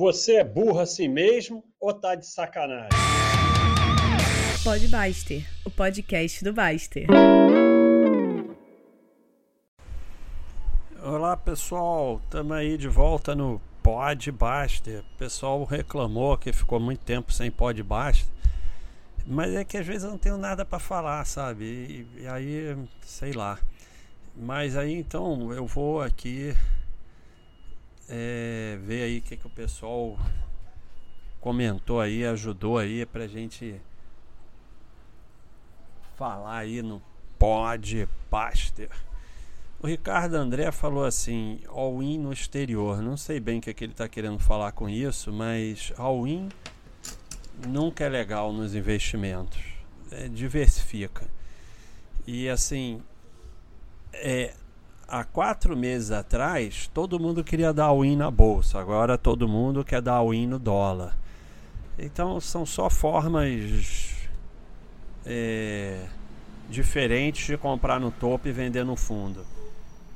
Você é burro assim mesmo ou tá de sacanagem? Pode Baster, o podcast do Baster. Olá pessoal, estamos aí de volta no Pod Baster. O pessoal reclamou que ficou muito tempo sem Pod Baster, mas é que às vezes eu não tenho nada para falar, sabe? E, e, aí, sei lá. Mas aí então eu vou aqui é, ver aí o que, que o pessoal comentou aí, ajudou aí pra gente falar aí no Pod Baster. O Ricardo André falou assim: all-in no exterior. Não sei bem o que, que ele está querendo falar com isso, mas all-in nunca é legal nos investimentos. É, diversifica. E assim, é, há quatro meses atrás, todo mundo queria dar all-in na bolsa. Agora todo mundo quer dar all-in no dólar. Então são só formas é, diferentes de comprar no topo e vender no fundo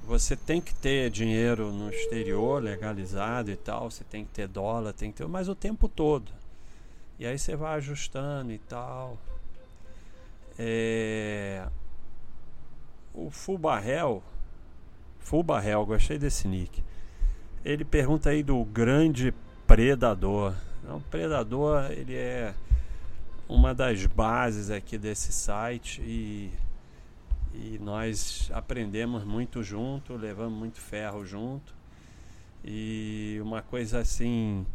você tem que ter dinheiro no exterior legalizado e tal, você tem que ter dólar, tem que ter, mas o tempo todo. E aí você vai ajustando e tal. É... O Fubarrel, Fubarrel, gostei desse nick. Ele pergunta aí do grande predador. O predador, ele é uma das bases aqui desse site e e nós aprendemos muito junto, levamos muito ferro junto. E uma coisa assim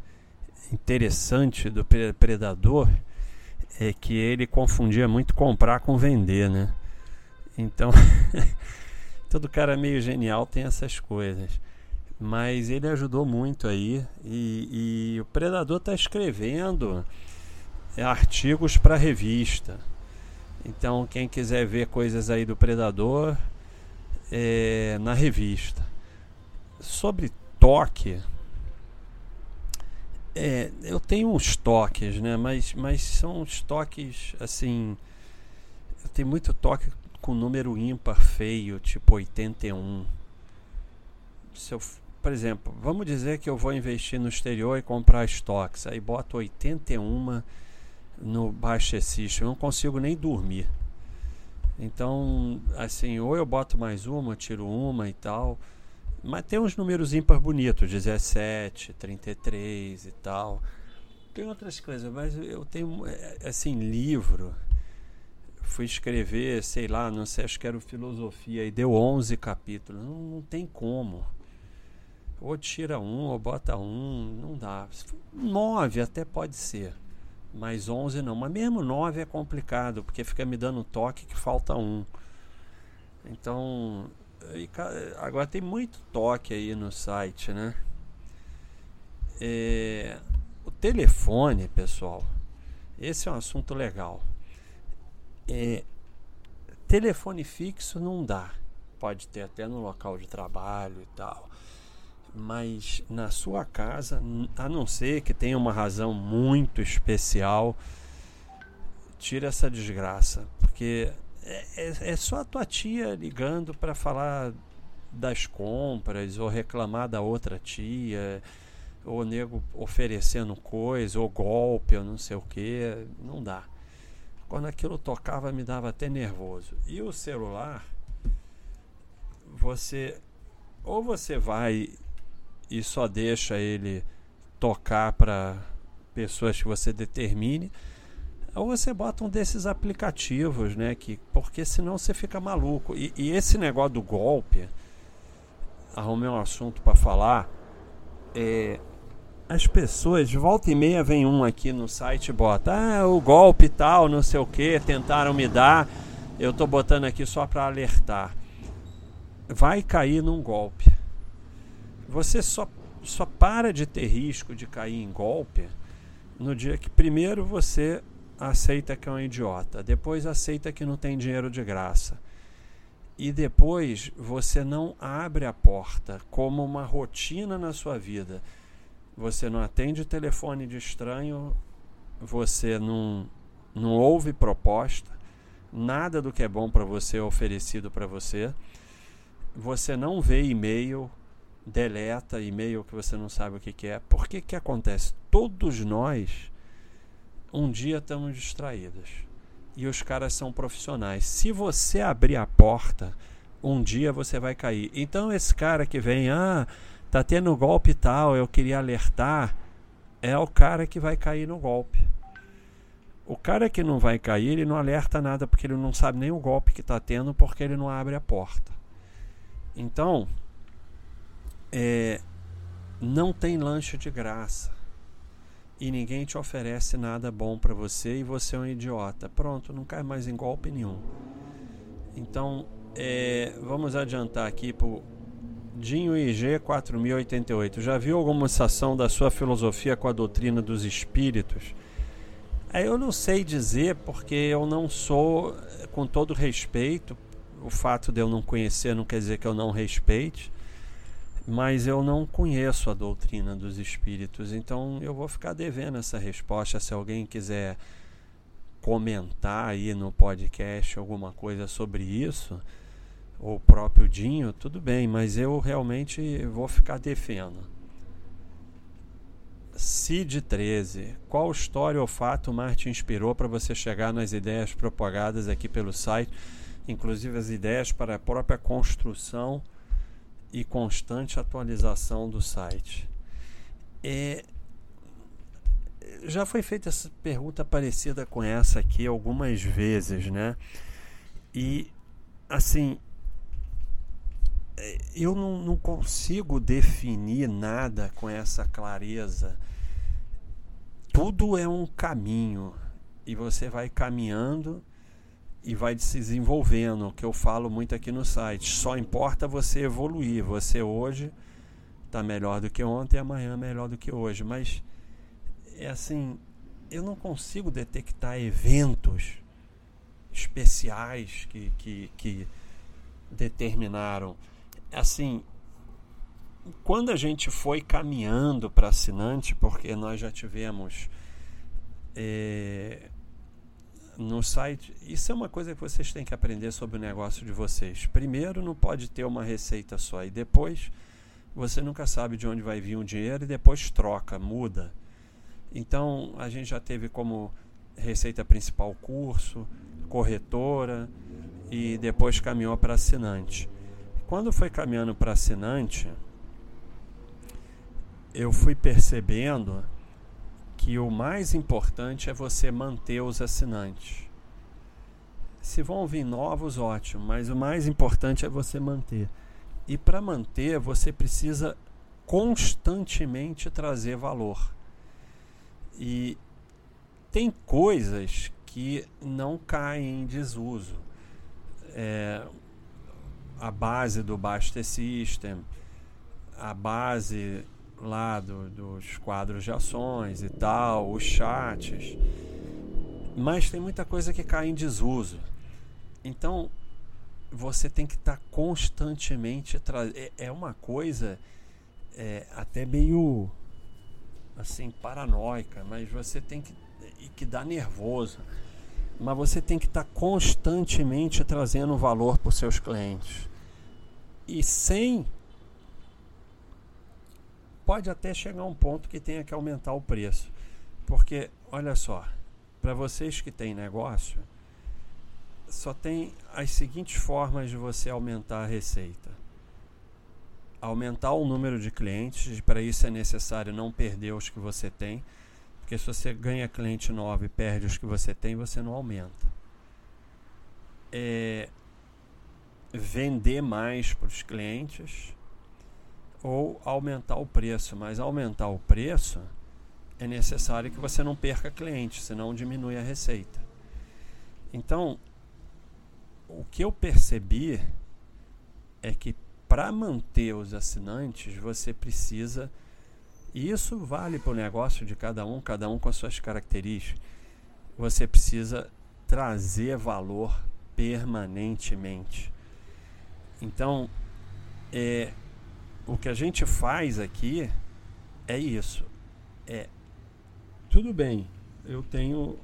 interessante do predador é que ele confundia muito comprar com vender, né? Então, todo cara meio genial tem essas coisas. Mas ele ajudou muito aí e, e o predador está escrevendo artigos para revista. Então, quem quiser ver coisas aí do Predador, é, na revista. Sobre toque, é, eu tenho uns toques, né? Mas, mas são uns toques assim. Eu tenho muito toque com número ímpar feio, tipo 81. Se eu, por exemplo, vamos dizer que eu vou investir no exterior e comprar estoques. Aí boto 81 no Baixa System, eu não consigo nem dormir. Então, assim, ou eu boto mais uma, tiro uma e tal. Mas tem uns números ímpar bonitos, 17, 33 e tal. Tem outras coisas, mas eu tenho, é, assim, livro. Fui escrever, sei lá, não sei, acho que era filosofia, e deu 11 capítulos. Não, não tem como. Ou tira um, ou bota um, não dá. Nove até pode ser. Mas 11 não. Mas mesmo 9 é complicado, porque fica me dando toque que falta um. Então, agora tem muito toque aí no site, né? É, o telefone, pessoal, esse é um assunto legal. É, telefone fixo não dá. Pode ter até no local de trabalho e tal mas na sua casa, a não ser que tenha uma razão muito especial, tira essa desgraça, porque é, é, é só a tua tia ligando para falar das compras ou reclamar da outra tia, ou nego oferecendo coisa, ou golpe, ou não sei o que, não dá. Quando aquilo tocava me dava até nervoso. E o celular, você ou você vai e só deixa ele tocar para pessoas que você determine, ou você bota um desses aplicativos, né? Que, porque senão você fica maluco. E, e esse negócio do golpe, arrumei um assunto para falar. É, as pessoas, volta e meia, vem um aqui no site e bota: Ah, o golpe tal, não sei o que, tentaram me dar. Eu tô botando aqui só para alertar. Vai cair num golpe. Você só, só para de ter risco de cair em golpe no dia que primeiro você aceita que é um idiota, depois aceita que não tem dinheiro de graça. E depois você não abre a porta como uma rotina na sua vida. Você não atende o telefone de estranho, você não, não ouve proposta, nada do que é bom para você é oferecido para você, você não vê e-mail, deleta e-mail que você não sabe o que, que é. Por que que acontece? Todos nós um dia estamos distraídos. E os caras são profissionais. Se você abrir a porta, um dia você vai cair. Então esse cara que vem, ah, tá tendo golpe tal, eu queria alertar, é o cara que vai cair no golpe. O cara que não vai cair, ele não alerta nada porque ele não sabe nem o golpe que está tendo porque ele não abre a porta. Então, é, não tem lanche de graça e ninguém te oferece nada bom para você e você é um idiota. Pronto, não cai mais em golpe nenhum. Então, é, vamos adiantar aqui para Dinho IG 4088. Já viu alguma ação da sua filosofia com a doutrina dos espíritos? Eu não sei dizer porque eu não sou, com todo respeito, o fato de eu não conhecer não quer dizer que eu não respeite mas eu não conheço a doutrina dos espíritos, então eu vou ficar devendo essa resposta. Se alguém quiser comentar aí no podcast alguma coisa sobre isso, ou o próprio Dinho, tudo bem, mas eu realmente vou ficar defendendo. Cid 13. Qual história ou fato mais te inspirou para você chegar nas ideias propagadas aqui pelo site, inclusive as ideias para a própria construção? e constante atualização do site. É, já foi feita essa pergunta parecida com essa aqui algumas vezes, né? E assim, eu não, não consigo definir nada com essa clareza. Tudo é um caminho e você vai caminhando e vai se desenvolvendo, que eu falo muito aqui no site. Só importa você evoluir. Você hoje está melhor do que ontem, amanhã melhor do que hoje. Mas é assim, eu não consigo detectar eventos especiais que, que, que determinaram. Assim, quando a gente foi caminhando para assinante, porque nós já tivemos. É, no site, isso é uma coisa que vocês têm que aprender sobre o negócio de vocês. Primeiro, não pode ter uma receita só, e depois você nunca sabe de onde vai vir o dinheiro e depois troca, muda. Então, a gente já teve como receita principal curso, corretora e depois caminhou para assinante. Quando foi caminhando para assinante, eu fui percebendo que o mais importante é você manter os assinantes. Se vão vir novos, ótimo, mas o mais importante é você manter. E para manter, você precisa constantemente trazer valor. E tem coisas que não caem em desuso. É, a base do Baster System, a base lá do, dos quadros de ações e tal, os chats. Mas tem muita coisa que cai em desuso. Então você tem que estar tá constantemente trazendo. É, é, uma coisa é, até meio assim paranoica, mas você tem que e que dá nervoso. Mas você tem que estar tá constantemente trazendo valor para os seus clientes. E sem pode até chegar um ponto que tenha que aumentar o preço. Porque, olha só, para vocês que têm negócio, só tem as seguintes formas de você aumentar a receita. Aumentar o número de clientes, para isso é necessário não perder os que você tem, porque se você ganha cliente novo e perde os que você tem, você não aumenta. É vender mais para os clientes ou aumentar o preço. Mas aumentar o preço é necessário que você não perca cliente, senão diminui a receita. Então, o que eu percebi é que para manter os assinantes você precisa. E isso vale para o negócio de cada um, cada um com as suas características. Você precisa trazer valor permanentemente. Então, é, o que a gente faz aqui é isso. É tudo bem. Eu tenho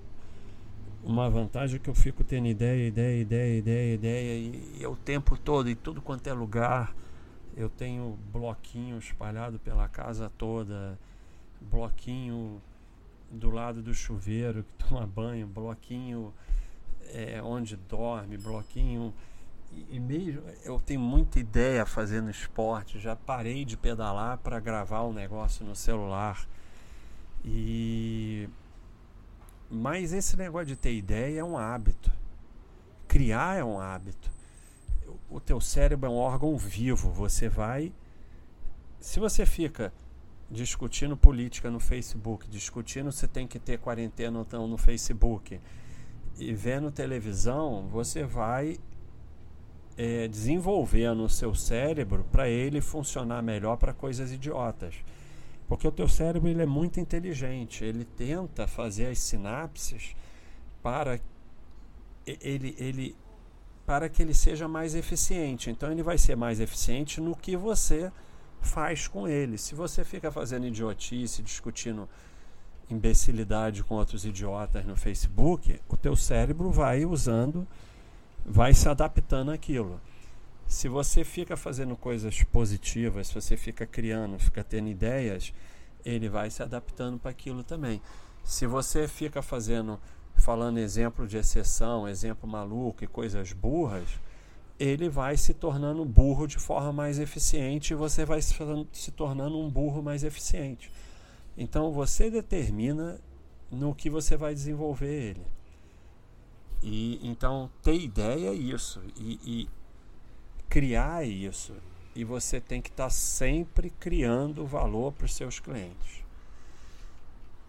uma vantagem que eu fico tendo ideia, ideia, ideia, ideia, ideia e, e o tempo todo em tudo quanto é lugar Eu tenho bloquinho espalhado pela casa toda, bloquinho do lado do chuveiro que toma banho, bloquinho é, onde dorme, bloquinho. E, e mesmo eu tenho muita ideia fazendo esporte, já parei de pedalar para gravar o um negócio no celular. E mas esse negócio de ter ideia é um hábito. Criar é um hábito. O teu cérebro é um órgão vivo. Você vai. Se você fica discutindo política no Facebook, discutindo se tem que ter quarentena ou não no Facebook, e vendo televisão, você vai é, desenvolvendo o seu cérebro para ele funcionar melhor para coisas idiotas. Porque o teu cérebro ele é muito inteligente, ele tenta fazer as sinapses para ele, ele para que ele seja mais eficiente. Então ele vai ser mais eficiente no que você faz com ele. Se você fica fazendo idiotice, discutindo imbecilidade com outros idiotas no Facebook, o teu cérebro vai usando, vai se adaptando àquilo. Se você fica fazendo coisas positivas, se você fica criando, fica tendo ideias, ele vai se adaptando para aquilo também. Se você fica fazendo, falando exemplo de exceção, exemplo maluco e coisas burras, ele vai se tornando burro de forma mais eficiente e você vai se tornando um burro mais eficiente. Então você determina no que você vai desenvolver ele. E então ter ideia é isso. E, e criar isso e você tem que estar tá sempre criando valor para os seus clientes.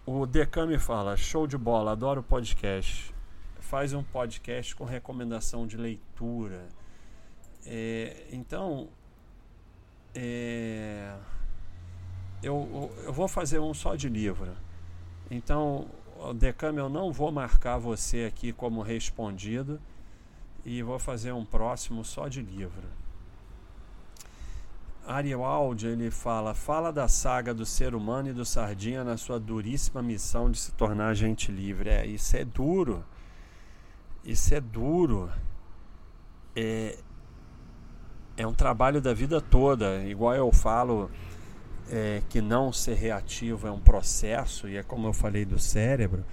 O Decame fala: show de bola, adoro podcast. Faz um podcast com recomendação de leitura. É, então, é, eu, eu vou fazer um só de livro. Então, Decame, eu não vou marcar você aqui como respondido e vou fazer um próximo só de livro. Arialdi ele fala, fala da saga do ser humano e do Sardinha na sua duríssima missão de se tornar gente livre. É, isso é duro. Isso é duro. É, é um trabalho da vida toda. Igual eu falo é, que não ser reativo é um processo, e é como eu falei do cérebro,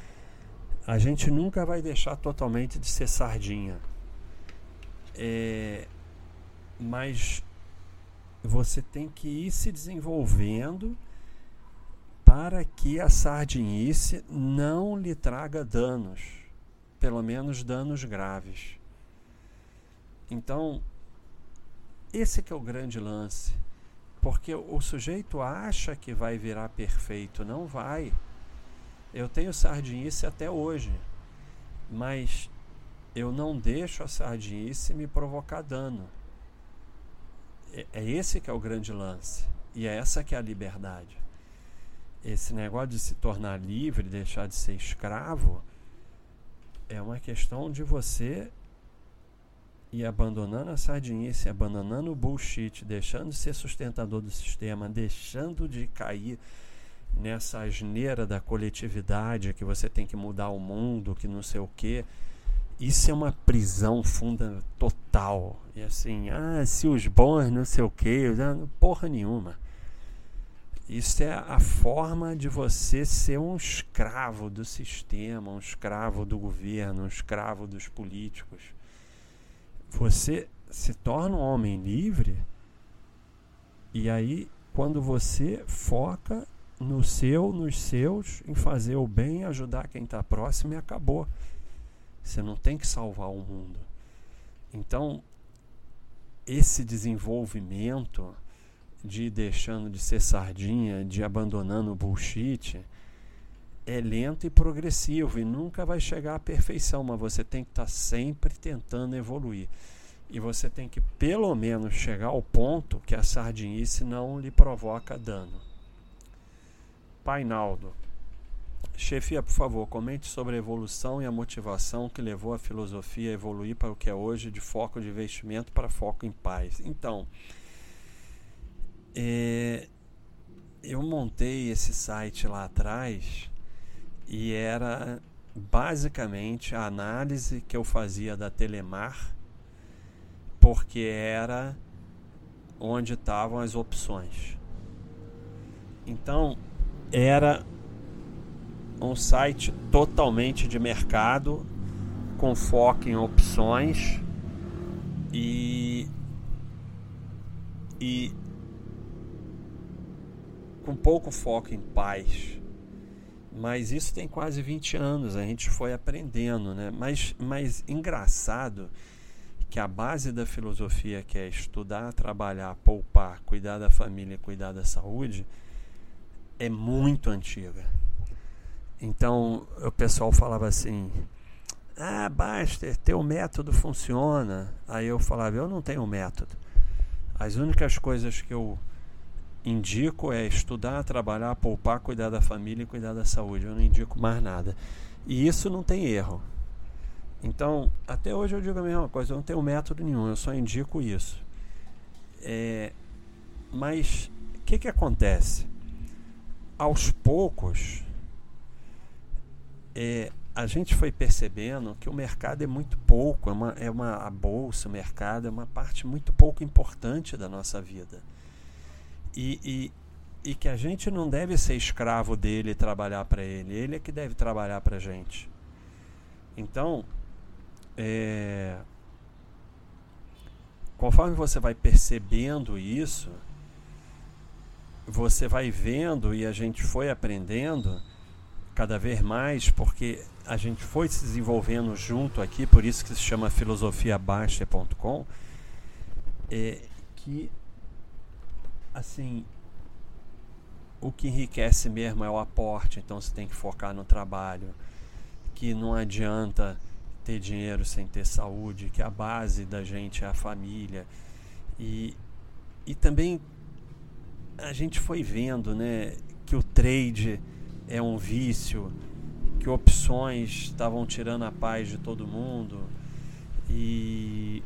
a gente nunca vai deixar totalmente de ser sardinha. É, mas você tem que ir se desenvolvendo para que a sardinice não lhe traga danos, pelo menos danos graves. Então, esse que é o grande lance, porque o sujeito acha que vai virar perfeito, não vai. Eu tenho sardinice até hoje, mas eu não deixo a sardinice me provocar dano. É, é esse que é o grande lance. E é essa que é a liberdade. Esse negócio de se tornar livre, deixar de ser escravo, é uma questão de você ir abandonando a sardinice, abandonando o bullshit, deixando de ser sustentador do sistema, deixando de cair nessa asneira da coletividade que você tem que mudar o mundo, que não sei o quê. Isso é uma prisão funda total. E assim, ah, se os bons não sei o quê, porra nenhuma. Isso é a forma de você ser um escravo do sistema, um escravo do governo, um escravo dos políticos. Você se torna um homem livre e aí quando você foca no seu, nos seus, em fazer o bem, ajudar quem está próximo e acabou. Você não tem que salvar o mundo. Então, esse desenvolvimento de deixando de ser sardinha, de abandonando o bullshit, é lento e progressivo e nunca vai chegar à perfeição, mas você tem que estar tá sempre tentando evoluir. E você tem que pelo menos chegar ao ponto que a sardinice não lhe provoca dano. Painaldo. Chefia, por favor, comente sobre a evolução e a motivação que levou a filosofia a evoluir para o que é hoje de foco de investimento para foco em paz. Então, é, eu montei esse site lá atrás e era basicamente a análise que eu fazia da Telemar, porque era onde estavam as opções. Então, era um site totalmente de mercado, com foco em opções e, e com pouco foco em paz. Mas isso tem quase 20 anos, a gente foi aprendendo, né? Mas, mas engraçado que a base da filosofia, que é estudar, trabalhar, poupar, cuidar da família, cuidar da saúde, é muito antiga. Então o pessoal falava assim: Ah, Baster, teu método funciona. Aí eu falava: Eu não tenho método. As únicas coisas que eu indico é estudar, trabalhar, poupar, cuidar da família e cuidar da saúde. Eu não indico mais nada. E isso não tem erro. Então, até hoje eu digo a mesma coisa, eu não tenho método nenhum, eu só indico isso. É, mas o que, que acontece? Aos poucos, é, a gente foi percebendo que o mercado é muito pouco, é uma, é uma, a bolsa, o mercado é uma parte muito pouco importante da nossa vida e, e, e que a gente não deve ser escravo dele e trabalhar para ele. Ele é que deve trabalhar para a gente. Então, é, conforme você vai percebendo isso, você vai vendo e a gente foi aprendendo cada vez mais, porque a gente foi se desenvolvendo junto aqui, por isso que se chama filosofiabaixa.com, é que assim, o que enriquece mesmo é o aporte, então você tem que focar no trabalho, que não adianta ter dinheiro sem ter saúde, que a base da gente é a família. E, e também a gente foi vendo né, que o trade é um vício, que opções estavam tirando a paz de todo mundo. E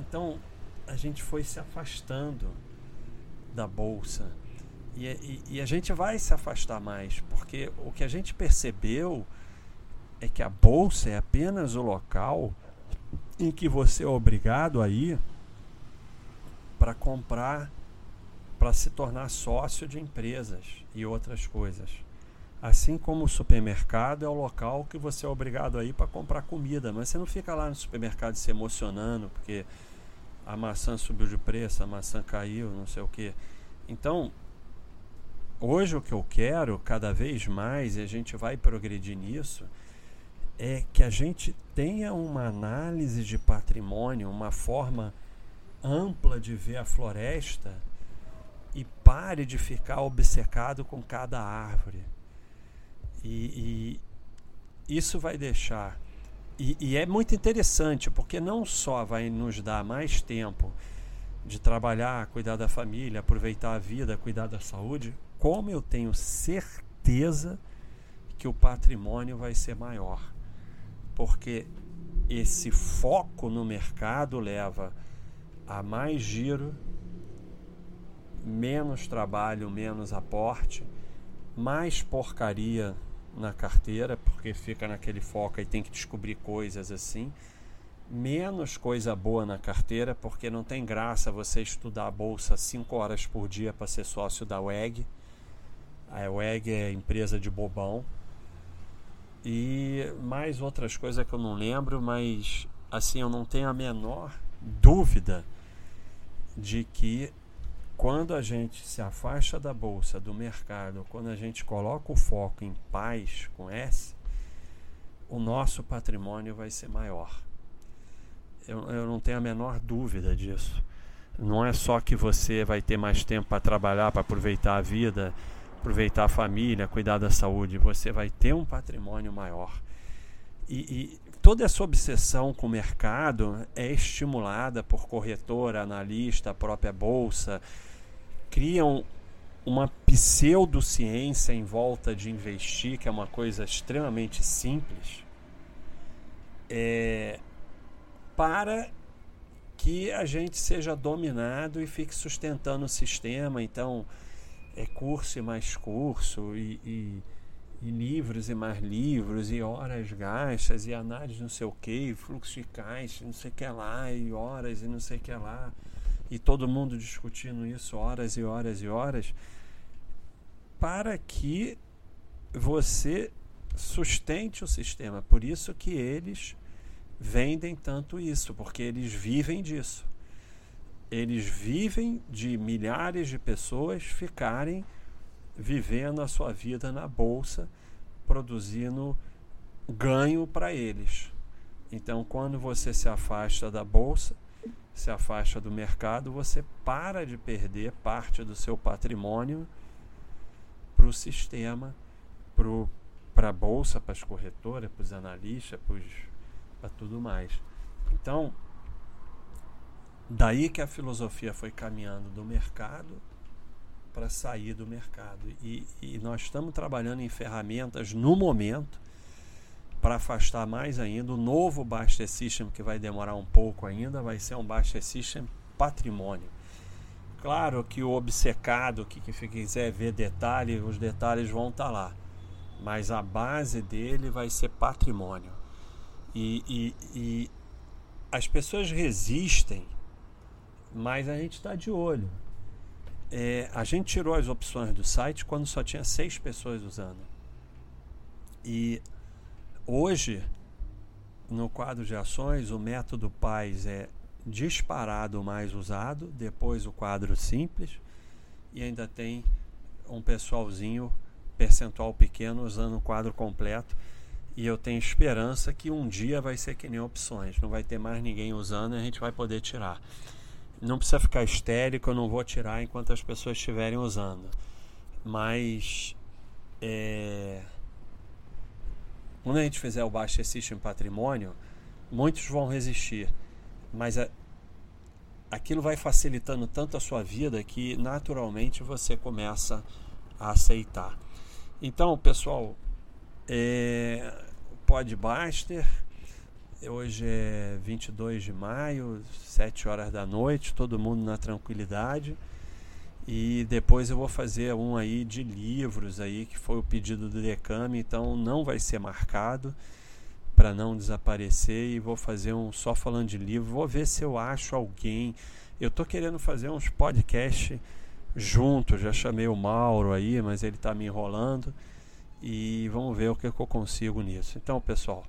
então a gente foi se afastando da bolsa. E, e, e, a gente vai se afastar mais, porque o que a gente percebeu é que a bolsa é apenas o local em que você é obrigado a ir para comprar, para se tornar sócio de empresas e outras coisas. Assim como o supermercado é o local que você é obrigado a ir para comprar comida, mas você não fica lá no supermercado se emocionando porque a maçã subiu de preço, a maçã caiu, não sei o que. Então, hoje o que eu quero cada vez mais, e a gente vai progredir nisso, é que a gente tenha uma análise de patrimônio, uma forma ampla de ver a floresta pare de ficar obcecado com cada árvore. E, e isso vai deixar e, e, é muito interessante, porque não só vai nos dar mais tempo de trabalhar, cuidar da família, aproveitar a vida, cuidar da saúde, como eu tenho certeza que o patrimônio vai ser maior. Porque esse foco no mercado leva a mais giro, menos trabalho, menos aporte, mais porcaria na carteira, porque fica naquele foco e tem que descobrir coisas assim. Menos coisa boa na carteira, porque não tem graça você estudar a bolsa 5 horas por dia para ser sócio da WEG. A WEG é empresa de bobão. E mais outras coisas que eu não lembro, mas assim, eu não tenho a menor dúvida de que quando a gente se afasta da bolsa, do mercado, quando a gente coloca o foco em paz com S, o nosso patrimônio vai ser maior. Eu, eu não tenho a menor dúvida disso. Não é só que você vai ter mais tempo para trabalhar, para aproveitar a vida, aproveitar a família, cuidar da saúde. Você vai ter um patrimônio maior. E, e toda essa obsessão com o mercado é estimulada por corretora, analista, própria bolsa, criam uma pseudociência em volta de investir, que é uma coisa extremamente simples, é, para que a gente seja dominado e fique sustentando o sistema. Então, é curso e mais curso, e, e, e livros e mais livros, e horas gastas, e análise não sei o que, fluxo de caixa, não sei o que lá, e horas e não sei o que lá e todo mundo discutindo isso horas e horas e horas, para que você sustente o sistema. Por isso que eles vendem tanto isso, porque eles vivem disso. Eles vivem de milhares de pessoas ficarem vivendo a sua vida na bolsa, produzindo ganho para eles. Então, quando você se afasta da bolsa, se afasta do mercado, você para de perder parte do seu patrimônio para o sistema, para a bolsa, para as corretoras, para os analistas, para tudo mais. Então, daí que a filosofia foi caminhando do mercado para sair do mercado. E, e nós estamos trabalhando em ferramentas no momento para afastar mais ainda. O novo Baster System, que vai demorar um pouco ainda, vai ser um Baster System patrimônio. Claro que o obcecado, que, quiser ver detalhes, os detalhes vão estar tá lá. Mas a base dele vai ser patrimônio. E, e, e as pessoas resistem, mas a gente está de olho. É, a gente tirou as opções do site quando só tinha seis pessoas usando. E hoje, no quadro de ações, o método PAIS é disparado mais usado, depois o quadro simples, e ainda tem um pessoalzinho, percentual pequeno, usando o quadro completo. E eu tenho esperança que um dia vai ser que nem opções, não vai ter mais ninguém usando e a gente vai poder tirar. Não precisa ficar histérico, eu não vou tirar enquanto as pessoas estiverem usando. Mas é, quando a gente fizer o Baixa System Patrimônio, muitos vão resistir. Mas a, aquilo vai facilitando tanto a sua vida que naturalmente você começa a aceitar. Então, pessoal, é, Podbuster Hoje é 22 de maio, 7 horas da noite, todo mundo na tranquilidade. E depois eu vou fazer um aí de livros aí, que foi o pedido do Decame, então não vai ser marcado para não desaparecer e vou fazer um só falando de livro. Vou ver se eu acho alguém. Eu tô querendo fazer uns podcasts juntos, já chamei o Mauro aí, mas ele está me enrolando. E vamos ver o que, que eu consigo nisso. Então, pessoal,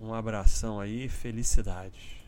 um abração aí, felicidades.